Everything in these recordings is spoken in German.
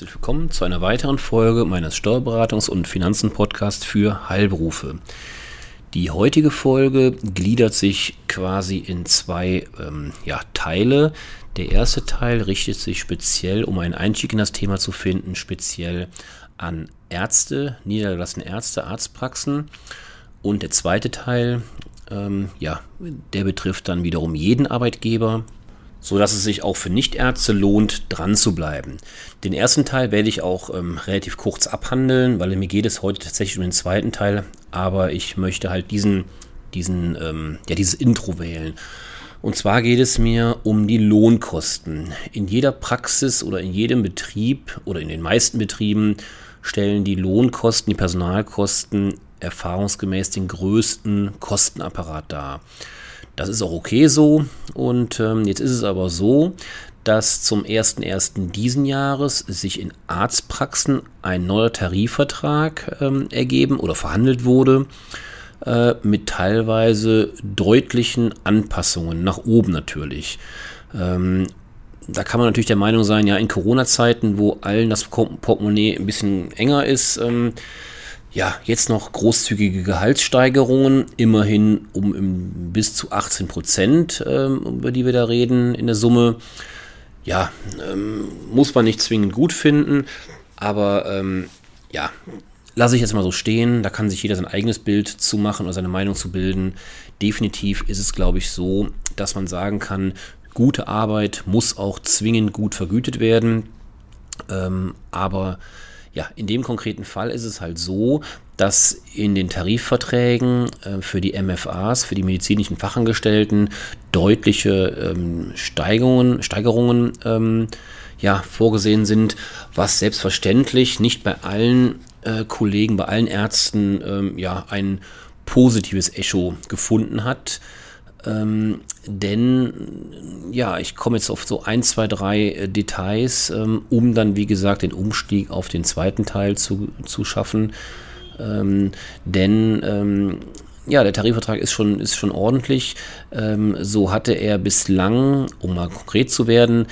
Herzlich willkommen zu einer weiteren Folge meines Steuerberatungs- und Finanzen-Podcasts für Heilberufe. Die heutige Folge gliedert sich quasi in zwei ähm, ja, Teile. Der erste Teil richtet sich speziell, um einen Einstieg in das Thema zu finden, speziell an Ärzte, niedergelassene Ärzte, Arztpraxen. Und der zweite Teil, ähm, ja, der betrifft dann wiederum jeden Arbeitgeber, so dass es sich auch für Nichtärzte lohnt, dran zu bleiben. Den ersten Teil werde ich auch ähm, relativ kurz abhandeln, weil mir geht es heute tatsächlich um den zweiten Teil, aber ich möchte halt diesen, diesen, ähm, ja, dieses Intro wählen. Und zwar geht es mir um die Lohnkosten. In jeder Praxis oder in jedem Betrieb oder in den meisten Betrieben stellen die Lohnkosten, die Personalkosten erfahrungsgemäß den größten Kostenapparat dar. Das ist auch okay so. Und ähm, jetzt ist es aber so, dass zum 01.01. diesen Jahres sich in Arztpraxen ein neuer Tarifvertrag ähm, ergeben oder verhandelt wurde äh, mit teilweise deutlichen Anpassungen nach oben natürlich. Ähm, da kann man natürlich der Meinung sein, ja, in Corona-Zeiten, wo allen das Portemonnaie ein bisschen enger ist, ähm, ja, jetzt noch großzügige Gehaltssteigerungen, immerhin um bis zu 18 Prozent, ähm, über die wir da reden in der Summe. Ja, ähm, muss man nicht zwingend gut finden, aber ähm, ja, lasse ich jetzt mal so stehen. Da kann sich jeder sein eigenes Bild zu machen oder seine Meinung zu bilden. Definitiv ist es, glaube ich, so, dass man sagen kann, gute Arbeit muss auch zwingend gut vergütet werden. Ähm, aber ja, in dem konkreten Fall ist es halt so, dass in den Tarifverträgen äh, für die MFAs, für die medizinischen Fachangestellten, deutliche ähm, Steigerungen, Steigerungen ähm, ja, vorgesehen sind, was selbstverständlich nicht bei allen äh, Kollegen, bei allen Ärzten ähm, ja, ein positives Echo gefunden hat. Ähm, denn ja, ich komme jetzt auf so ein, zwei, drei äh, Details, ähm, um dann, wie gesagt, den Umstieg auf den zweiten Teil zu, zu schaffen. Ähm, denn ähm, ja, der Tarifvertrag ist schon, ist schon ordentlich. Ähm, so hatte er bislang, um mal konkret zu werden,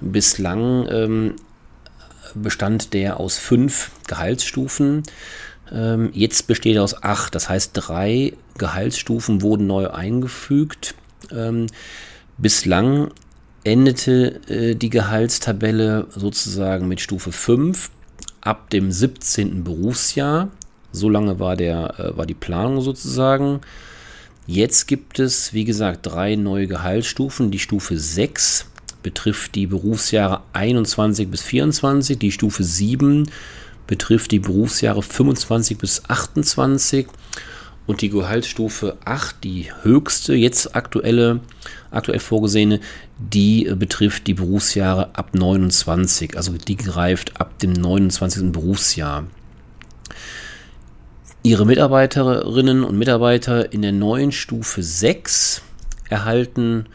bislang ähm, bestand der aus fünf Gehaltsstufen. Ähm, jetzt besteht er aus acht, das heißt drei Gehaltsstufen wurden neu eingefügt. Ähm, bislang endete äh, die Gehaltstabelle sozusagen mit Stufe 5 ab dem 17. Berufsjahr. So lange war, der, äh, war die Planung sozusagen. Jetzt gibt es, wie gesagt, drei neue Gehaltsstufen. Die Stufe 6 betrifft die Berufsjahre 21 bis 24, die Stufe 7 betrifft die Berufsjahre 25 bis 28 und die Gehaltsstufe 8, die höchste, jetzt aktuelle, aktuell vorgesehene, die äh, betrifft die Berufsjahre ab 29, also die greift ab dem 29. Berufsjahr. Ihre Mitarbeiterinnen und Mitarbeiter in der neuen Stufe 6 erhalten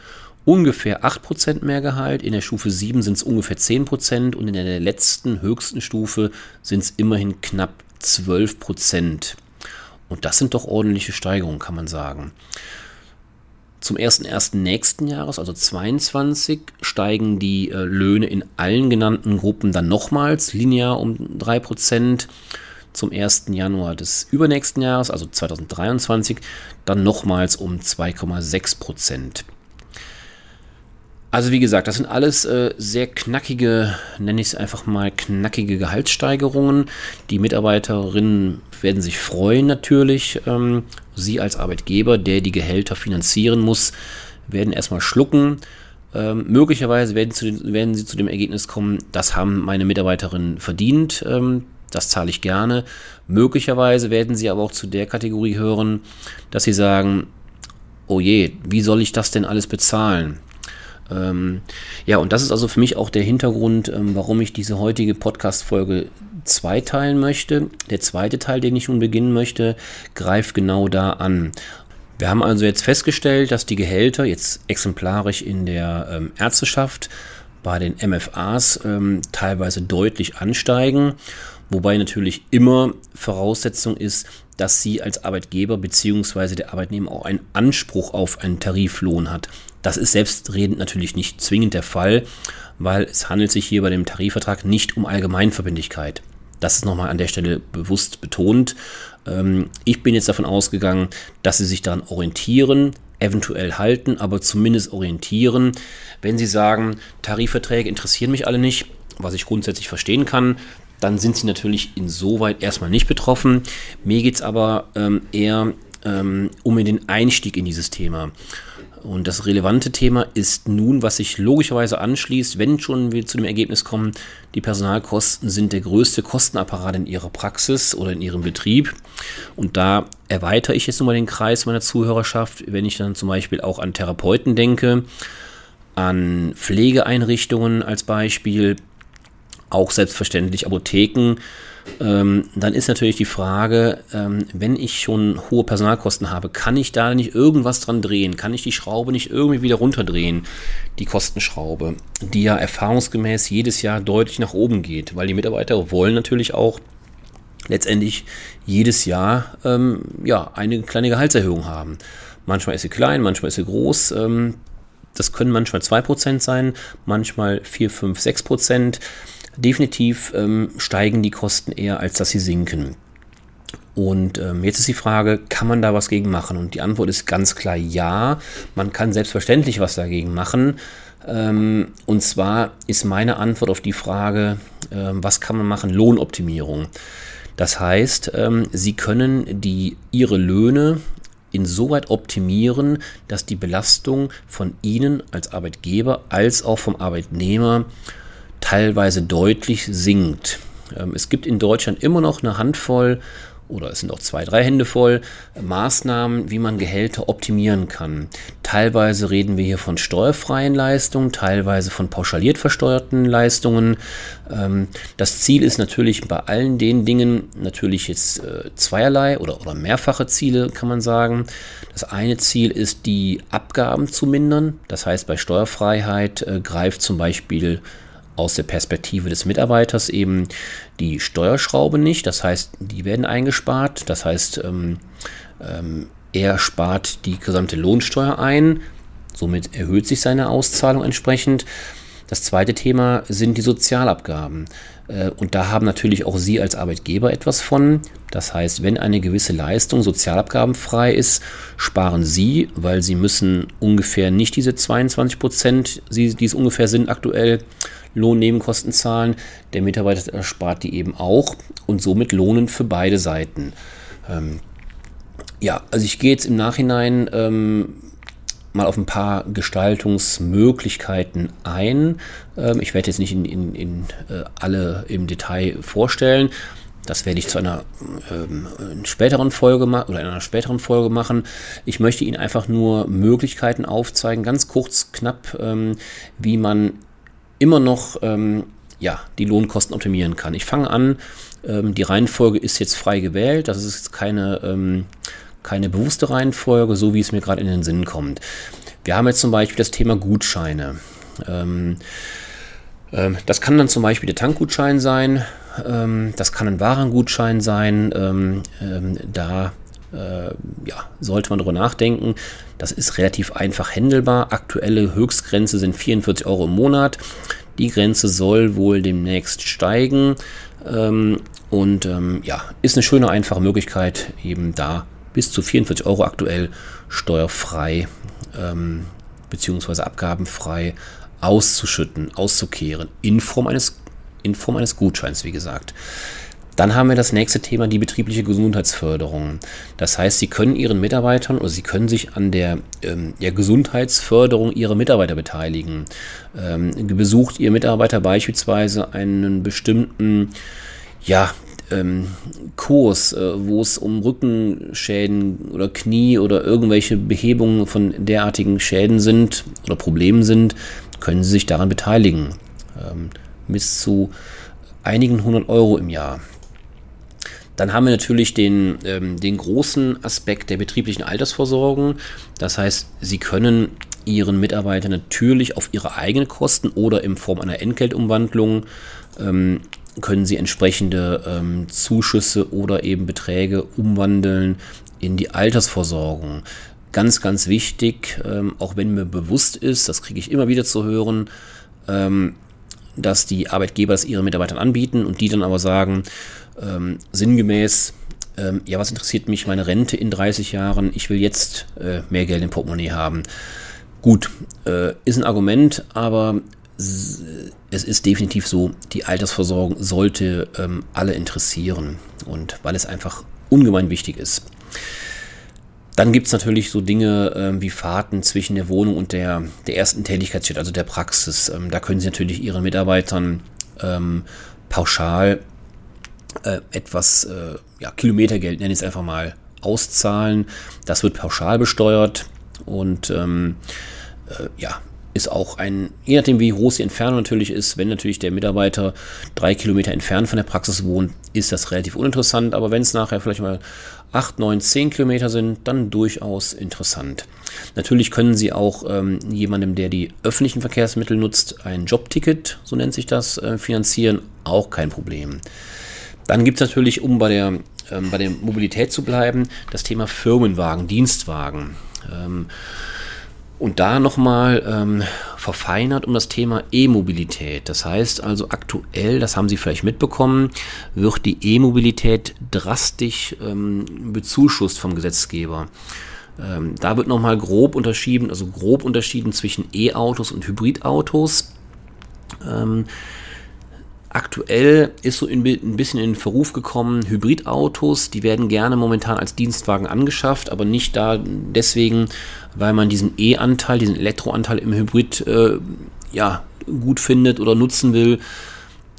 ungefähr 8% mehr Gehalt, in der Stufe 7 sind es ungefähr 10% und in der letzten höchsten Stufe sind es immerhin knapp 12%. Und das sind doch ordentliche Steigerungen, kann man sagen. Zum 1.1. nächsten Jahres, also 22, steigen die äh, Löhne in allen genannten Gruppen dann nochmals linear um 3%. Zum 1. Januar des übernächsten Jahres, also 2023, dann nochmals um 2,6%. Also wie gesagt, das sind alles äh, sehr knackige, nenne ich es einfach mal, knackige Gehaltssteigerungen. Die Mitarbeiterinnen werden sich freuen natürlich. Ähm, Sie als Arbeitgeber, der die Gehälter finanzieren muss, werden erstmal schlucken. Ähm, möglicherweise werden, zu, werden, Sie zu dem Ergebnis kommen, das haben meine Mitarbeiterinnen verdient. Ähm, das zahle ich gerne. Möglicherweise werden Sie aber auch zu der Kategorie hören, dass Sie sagen, oh je, wie soll ich das denn alles bezahlen? Ähm, ja, und das ist also für mich auch der Hintergrund, ähm, warum ich diese heutige Podcast-Folge zweiteilen möchte. Der zweite Teil, den ich nun beginnen möchte, greift genau da an. Wir haben also jetzt festgestellt, dass die Gehälter jetzt exemplarisch in der ähm, Ärzteschaft bei den MFAs ähm, teilweise deutlich ansteigen, wobei natürlich immer Voraussetzung ist, dass sie als Arbeitgeber bzw. der Arbeitnehmer auch einen Anspruch auf einen Tariflohn hat. Das ist selbstredend natürlich nicht zwingend der Fall, weil es handelt sich hier bei dem Tarifvertrag nicht um Allgemeinverbindlichkeit. Das ist nochmal an der Stelle bewusst betont. Ähm, ich bin jetzt davon ausgegangen, dass Sie sich daran orientieren, eventuell halten, aber zumindest orientieren. Wenn Sie sagen, Tarifverträge interessieren mich alle nicht, was ich grundsätzlich verstehen kann, dann sind Sie natürlich insoweit erstmal nicht betroffen. Mir geht es aber ähm, eher ähm, um den Einstieg in dieses Thema. Und das relevante Thema ist nun, was sich logischerweise anschließt, wenn schon wir zu dem Ergebnis kommen, die Personalkosten sind der größte Kostenapparat in Ihrer Praxis oder in Ihrem Betrieb. Und da erweitere ich jetzt nochmal den Kreis meiner Zuhörerschaft, wenn ich dann zum Beispiel auch an Therapeuten denke, an Pflegeeinrichtungen als Beispiel, auch selbstverständlich Apotheken ähm, dann ist natürlich die Frage, ähm, wenn ich schon hohe Personalkosten habe, kann ich da nicht irgendwas dran drehen? Kann ich die Schraube nicht irgendwie wieder runterdrehen? Die Kostenschraube, die ja erfahrungsgemäß jedes Jahr deutlich nach oben geht, weil die Mitarbeiter wollen natürlich auch letztendlich jedes Jahr ähm, ja, eine kleine Gehaltserhöhung haben. Manchmal ist sie klein, manchmal ist sie groß. Ähm, das können manchmal 2% sein, manchmal 4, 5, 6%. Definitiv ähm, steigen die Kosten eher, als dass sie sinken. Und ähm, jetzt ist die Frage, kann man da was gegen machen? Und die Antwort ist ganz klar ja. Man kann selbstverständlich was dagegen machen. Ähm, und zwar ist meine Antwort auf die Frage, ähm, was kann man machen? Lohnoptimierung. Das heißt, ähm, Sie können die, Ihre Löhne insoweit optimieren, dass die Belastung von Ihnen als Arbeitgeber als auch vom Arbeitnehmer teilweise deutlich sinkt. Ähm, es gibt in Deutschland immer noch eine Handvoll oder es sind auch zwei, drei Hände voll Maßnahmen, wie man Gehälter optimieren kann. Teilweise reden wir hier von steuerfreien Leistungen, teilweise von pauschaliert versteuerten Leistungen. Ähm, das Ziel ist natürlich bei allen den Dingen natürlich jetzt äh, zweierlei oder, oder mehrfache Ziele, kann man sagen. Das eine Ziel ist, die Abgaben zu mindern. Das heißt, bei Steuerfreiheit äh, greift zum Beispiel aus der Perspektive des Mitarbeiters eben die Steuerschraube nicht. Das heißt, die werden eingespart. Das heißt, ähm, ähm, er spart die gesamte Lohnsteuer ein. Somit erhöht sich seine Auszahlung entsprechend. Das zweite Thema sind die Sozialabgaben. Äh, und da haben natürlich auch Sie als Arbeitgeber etwas von. Das heißt, wenn eine gewisse Leistung sozialabgabenfrei ist, sparen Sie, weil Sie müssen ungefähr nicht diese 22 Prozent, die es ungefähr sind aktuell, Lohnnebenkosten zahlen. Der Mitarbeiter erspart die eben auch und somit Lohnen für beide Seiten. Ähm, ja, also ich gehe jetzt im Nachhinein ähm, mal auf ein paar Gestaltungsmöglichkeiten ein. Ähm, ich werde jetzt nicht in, in, in äh, alle im Detail vorstellen. Das werde ich zu einer ähm, späteren Folge oder in einer späteren Folge machen. Ich möchte Ihnen einfach nur Möglichkeiten aufzeigen, ganz kurz, knapp, ähm, wie man immer noch ähm, ja, die Lohnkosten optimieren kann. Ich fange an, ähm, die Reihenfolge ist jetzt frei gewählt, das ist keine, ähm, keine bewusste Reihenfolge, so wie es mir gerade in den Sinn kommt. Wir haben jetzt zum Beispiel das Thema Gutscheine. Ähm, ähm, das kann dann zum Beispiel der Tankgutschein sein, ähm, das kann ein Warengutschein sein, da äh, ja, sollte man darüber nachdenken. Das ist relativ einfach händelbar. Aktuelle Höchstgrenze sind 44 Euro im Monat. Die Grenze soll wohl demnächst steigen. Ähm, und ähm, ja, ist eine schöne, einfache Möglichkeit, eben da bis zu 44 Euro aktuell steuerfrei ähm, bzw. abgabenfrei auszuschütten, auszukehren, in Form eines, in Form eines Gutscheins, wie gesagt. Dann haben wir das nächste Thema, die betriebliche Gesundheitsförderung. Das heißt, Sie können Ihren Mitarbeitern oder Sie können sich an der, ähm, der Gesundheitsförderung Ihrer Mitarbeiter beteiligen. Ähm, besucht Ihr Mitarbeiter beispielsweise einen bestimmten, ja, ähm, Kurs, äh, wo es um Rückenschäden oder Knie oder irgendwelche Behebungen von derartigen Schäden sind oder Problemen sind, können Sie sich daran beteiligen. Ähm, bis zu einigen hundert Euro im Jahr. Dann haben wir natürlich den, ähm, den großen Aspekt der betrieblichen Altersversorgung. Das heißt, Sie können Ihren Mitarbeitern natürlich auf Ihre eigenen Kosten oder in Form einer Entgeltumwandlung ähm, können Sie entsprechende ähm, Zuschüsse oder eben Beträge umwandeln in die Altersversorgung. ganz, ganz wichtig, ähm, auch wenn mir bewusst ist, das kriege ich immer wieder zu hören, ähm, dass die Arbeitgeber es ihren Mitarbeitern anbieten und die dann aber sagen, ähm, sinngemäß, ähm, ja, was interessiert mich meine Rente in 30 Jahren, ich will jetzt äh, mehr Geld im Portemonnaie haben. Gut, äh, ist ein Argument, aber es ist definitiv so, die Altersversorgung sollte ähm, alle interessieren und weil es einfach ungemein wichtig ist. Dann gibt es natürlich so Dinge ähm, wie Fahrten zwischen der Wohnung und der, der ersten Tätigkeitsstätte, also der Praxis. Ähm, da können Sie natürlich Ihren Mitarbeitern ähm, pauschal äh, etwas äh, ja, Kilometergeld, nenne ich es einfach mal, auszahlen. Das wird pauschal besteuert und ähm, äh, ja, ist auch ein, je nachdem wie groß die Entfernung natürlich ist, wenn natürlich der Mitarbeiter drei Kilometer entfernt von der Praxis wohnt, ist das relativ uninteressant, aber wenn es nachher vielleicht mal 8, 9, 10 Kilometer sind, dann durchaus interessant. Natürlich können Sie auch ähm, jemandem, der die öffentlichen Verkehrsmittel nutzt, ein Jobticket, so nennt sich das, äh, finanzieren, auch kein Problem. Dann gibt es natürlich, um bei der, ähm, bei der Mobilität zu bleiben, das Thema Firmenwagen, Dienstwagen. Ähm, und da nochmal ähm, verfeinert um das Thema E-Mobilität. Das heißt also aktuell, das haben Sie vielleicht mitbekommen, wird die E-Mobilität drastisch ähm, bezuschusst vom Gesetzgeber. Ähm, da wird nochmal grob unterschieden, also grob unterschieden zwischen E-Autos und Hybridautos. Ähm, Aktuell ist so ein bisschen in den Verruf gekommen, Hybridautos, die werden gerne momentan als Dienstwagen angeschafft, aber nicht da deswegen, weil man diesen E-Anteil, diesen Elektroanteil im Hybrid äh, ja, gut findet oder nutzen will.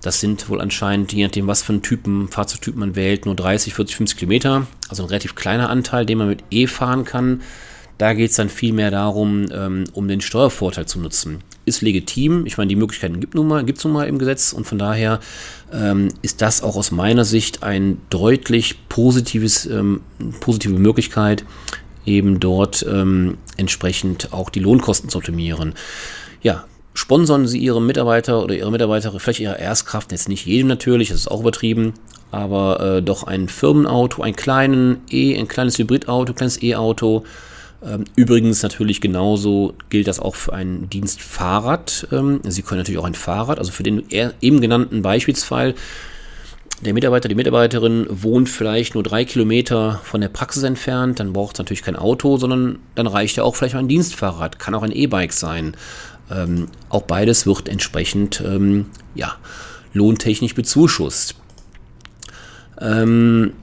Das sind wohl anscheinend, je nachdem, was für einen Typen, Fahrzeugtyp man wählt, nur 30, 40, 50 Kilometer. Also ein relativ kleiner Anteil, den man mit E fahren kann. Da geht es dann vielmehr darum, ähm, um den Steuervorteil zu nutzen ist legitim. Ich meine, die Möglichkeiten gibt nun mal, nun mal im Gesetz und von daher ähm, ist das auch aus meiner Sicht ein deutlich positives, ähm, positive Möglichkeit, eben dort ähm, entsprechend auch die Lohnkosten zu optimieren. Ja, sponsern Sie Ihre Mitarbeiter oder Ihre Mitarbeiter, vielleicht Ihre Erstkraft, jetzt nicht jedem natürlich, das ist auch übertrieben, aber äh, doch ein Firmenauto, ein kleinen E, ein kleines Hybridauto, ein kleines E-Auto, übrigens natürlich genauso gilt das auch für ein Dienstfahrrad. Ähm, Sie können natürlich auch ein Fahrrad, also für den eben genannten Beispielsfall, der Mitarbeiter, die Mitarbeiterin wohnt vielleicht nur drei Kilometer von der Praxis entfernt, dann braucht es natürlich kein Auto, sondern dann reicht ja auch vielleicht ein Dienstfahrrad, kann auch ein E-Bike sein. Ähm, auch beides wird entsprechend ähm, ja, lohntechnisch bezuschusst. Ähm,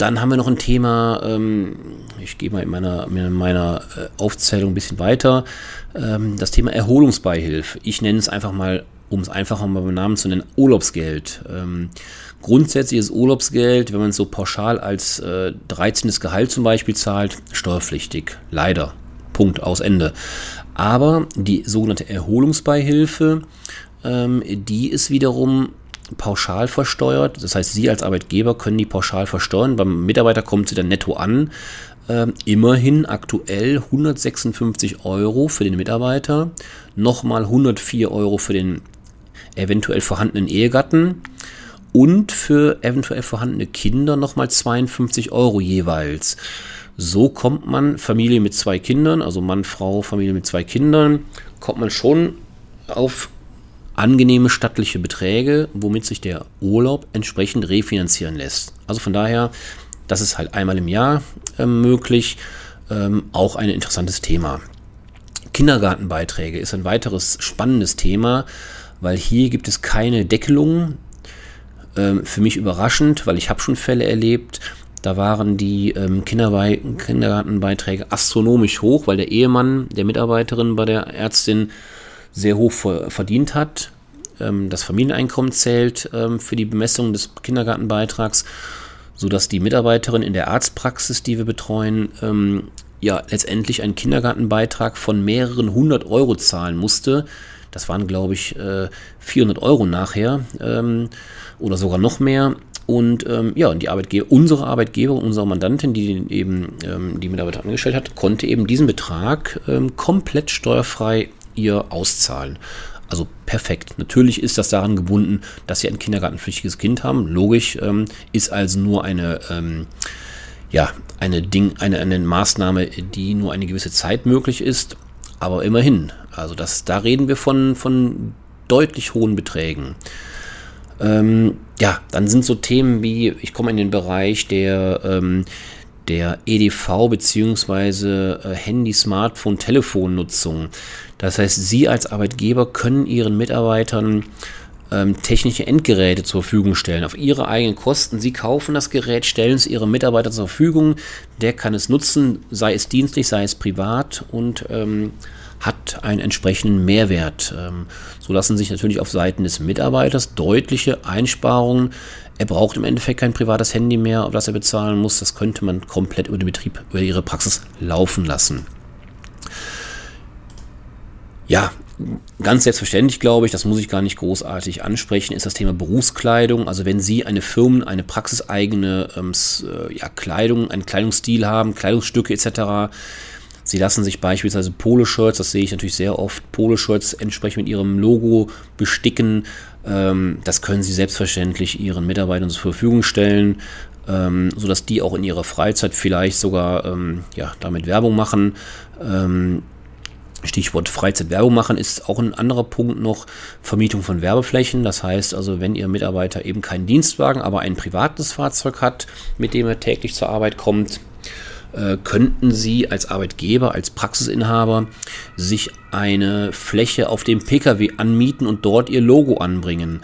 dann haben wir noch ein Thema, ähm, ich gehe mal in meiner, in meiner äh, Aufzählung ein bisschen weiter, ähm, das Thema Erholungsbeihilfe. Ich nenne es einfach mal, um es einfacher mal beim Namen zu nennen, Urlaubsgeld. Ähm, grundsätzlich ist Urlaubsgeld, wenn man es so pauschal als äh, 13. Gehalt zum Beispiel zahlt, steuerpflichtig. Leider. Punkt, aus Ende. Aber die sogenannte Erholungsbeihilfe, ähm, die ist wiederum pauschal versteuert. Das heißt, Sie als Arbeitgeber können die pauschal versteuern. Beim Mitarbeiter kommt sie dann netto an. Ähm, immerhin aktuell 156 Euro für den Mitarbeiter, nochmal 104 Euro für den eventuell vorhandenen Ehegatten und für eventuell vorhandene Kinder nochmal 52 Euro jeweils. So kommt man Familie mit zwei Kindern, also Mann, Frau, Familie mit zwei Kindern, kommt man schon auf angenehme stattliche Beträge, womit sich der Urlaub entsprechend refinanzieren lässt. Also von daher, das ist halt einmal im Jahr äh, möglich, ähm, auch ein interessantes Thema. Kindergartenbeiträge ist ein weiteres spannendes Thema, weil hier gibt es keine Deckelung. Ähm, für mich überraschend, weil ich habe schon Fälle erlebt, da waren die ähm, Kindergartenbeiträge astronomisch hoch, weil der Ehemann der Mitarbeiterin bei der Ärztin sehr hoch verdient hat. Ähm, das Familieneinkommen zählt ähm, für die Bemessung des Kindergartenbeitrags, sodass die Mitarbeiterin in der Arztpraxis, die wir betreuen, ähm, ja letztendlich einen Kindergartenbeitrag von mehreren hundert Euro zahlen musste. Das waren, glaube ich, 400 äh, Euro nachher oder sogar noch mehr. Und ähm, ja, die Arbeitgeber, unsere Arbeitgeber, unsere Mandantin, die eben ähm, die Mitarbeiter angestellt hat, konnte eben diesen Betrag ähm, komplett steuerfrei ihr auszahlen. Also perfekt. Natürlich ist das daran gebunden, dass sie ein kindergartenpflichtiges Kind haben. Logisch ähm, ist also nur eine, ähm, ja, eine, Ding, eine, eine Maßnahme, die nur eine gewisse Zeit möglich ist, aber immerhin. Also das, da reden wir von, von deutlich hohen Beträgen. Ähm, ja, dann sind so Themen wie, ich komme in den Bereich der, ähm, der EDV bzw. Äh, Handy, Smartphone, Telefonnutzung. Das heißt, Sie als Arbeitgeber können Ihren Mitarbeitern ähm, technische Endgeräte zur Verfügung stellen, auf ihre eigenen Kosten. Sie kaufen das Gerät, stellen es ihrem Mitarbeiter zur Verfügung, der kann es nutzen, sei es dienstlich, sei es privat und ähm, hat einen entsprechenden Mehrwert. Ähm, so lassen sich natürlich auf Seiten des Mitarbeiters deutliche Einsparungen. Er braucht im Endeffekt kein privates Handy mehr, auf das er bezahlen muss. Das könnte man komplett über den Betrieb, über ihre Praxis laufen lassen. Ja, ganz selbstverständlich glaube ich, das muss ich gar nicht großartig ansprechen, ist das Thema Berufskleidung. Also wenn Sie eine Firmen, eine praxiseigene ähm, äh, ja, Kleidung, einen Kleidungsstil haben, Kleidungsstücke etc., Sie lassen sich beispielsweise Poloshirts, das sehe ich natürlich sehr oft, Poloshirts entsprechend mit ihrem Logo besticken. Ähm, das können Sie selbstverständlich Ihren Mitarbeitern zur Verfügung stellen, ähm, sodass die auch in ihrer Freizeit vielleicht sogar ähm, ja, damit Werbung machen. Ähm, Stichwort Freizeitwerbung machen ist auch ein anderer Punkt noch Vermietung von Werbeflächen. Das heißt also, wenn Ihr Mitarbeiter eben keinen Dienstwagen, aber ein privates Fahrzeug hat, mit dem er täglich zur Arbeit kommt, könnten Sie als Arbeitgeber, als Praxisinhaber sich eine Fläche auf dem Pkw anmieten und dort Ihr Logo anbringen.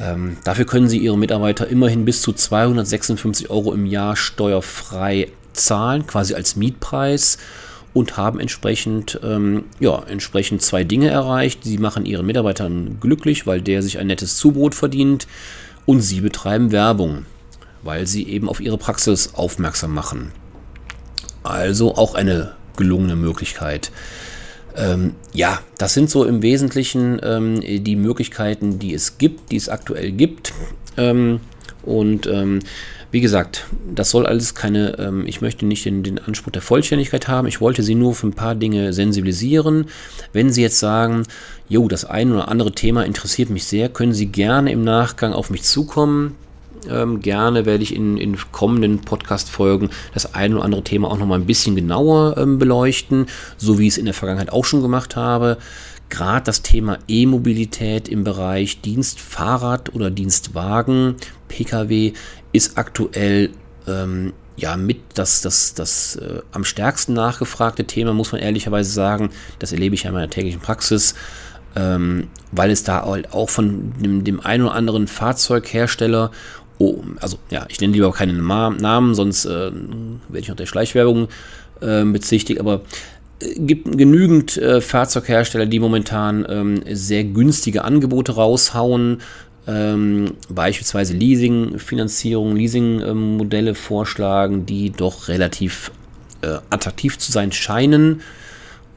Ähm, dafür können Sie Ihre Mitarbeiter immerhin bis zu 256 Euro im Jahr steuerfrei zahlen, quasi als Mietpreis und haben entsprechend, ähm, ja, entsprechend zwei Dinge erreicht. Sie machen ihren Mitarbeitern glücklich, weil der sich ein nettes Zubrot verdient und sie betreiben Werbung, weil sie eben auf ihre Praxis aufmerksam machen. Also auch eine gelungene Möglichkeit. Ähm, ja, das sind so im Wesentlichen ähm, die Möglichkeiten, die es gibt, die es aktuell gibt. Ähm, und ähm, wie gesagt, das soll alles keine, ähm, ich möchte nicht den, den Anspruch der Vollständigkeit haben. Ich wollte Sie nur für ein paar Dinge sensibilisieren. Wenn Sie jetzt sagen, jo, das eine oder andere Thema interessiert mich sehr, können Sie gerne im Nachgang auf mich zukommen. Ähm, gerne werde ich in, in kommenden Podcast-Folgen das eine oder andere Thema auch noch mal ein bisschen genauer ähm, beleuchten, so wie ich es in der Vergangenheit auch schon gemacht habe. Gerade das Thema E-Mobilität im Bereich Dienstfahrrad oder Dienstwagen, Pkw, ist aktuell ähm, ja mit das, das, das äh, am stärksten nachgefragte Thema, muss man ehrlicherweise sagen. Das erlebe ich ja in meiner täglichen Praxis, ähm, weil es da halt auch von dem, dem einen oder anderen Fahrzeughersteller Oh, also ja, ich nenne lieber keine Namen, sonst äh, werde ich noch der Schleichwerbung äh, bezichtigt, aber äh, gibt genügend äh, Fahrzeughersteller, die momentan ähm, sehr günstige Angebote raushauen, ähm, beispielsweise Leasing-Finanzierung, Leasing-Modelle vorschlagen, die doch relativ äh, attraktiv zu sein scheinen.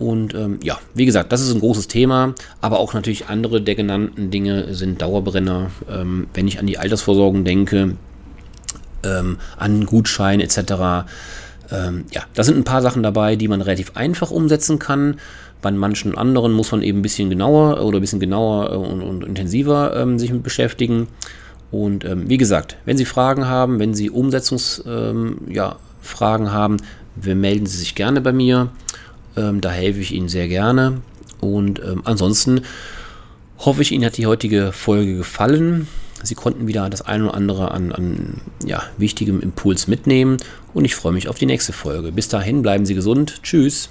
Und ähm, ja, wie gesagt, das ist ein großes Thema, aber auch natürlich andere der genannten Dinge sind Dauerbrenner. Ähm, wenn ich an die Altersvorsorgung denke, ähm, an Gutscheine etc. Ähm, ja, da sind ein paar Sachen dabei, die man relativ einfach umsetzen kann. Bei manchen anderen muss man eben ein bisschen genauer oder ein bisschen genauer und, und intensiver ähm, sich mit beschäftigen. Und ähm, wie gesagt, wenn Sie Fragen haben, wenn Sie Umsetzungsfragen ja, haben, melden Sie sich gerne bei mir. Ähm, da helfe ich Ihnen sehr gerne. Und ähm, ansonsten hoffe ich, Ihnen hat die heutige Folge gefallen. Sie konnten wieder das eine oder andere an, an ja, wichtigem Impuls mitnehmen. Und ich freue mich auf die nächste Folge. Bis dahin bleiben Sie gesund. Tschüss.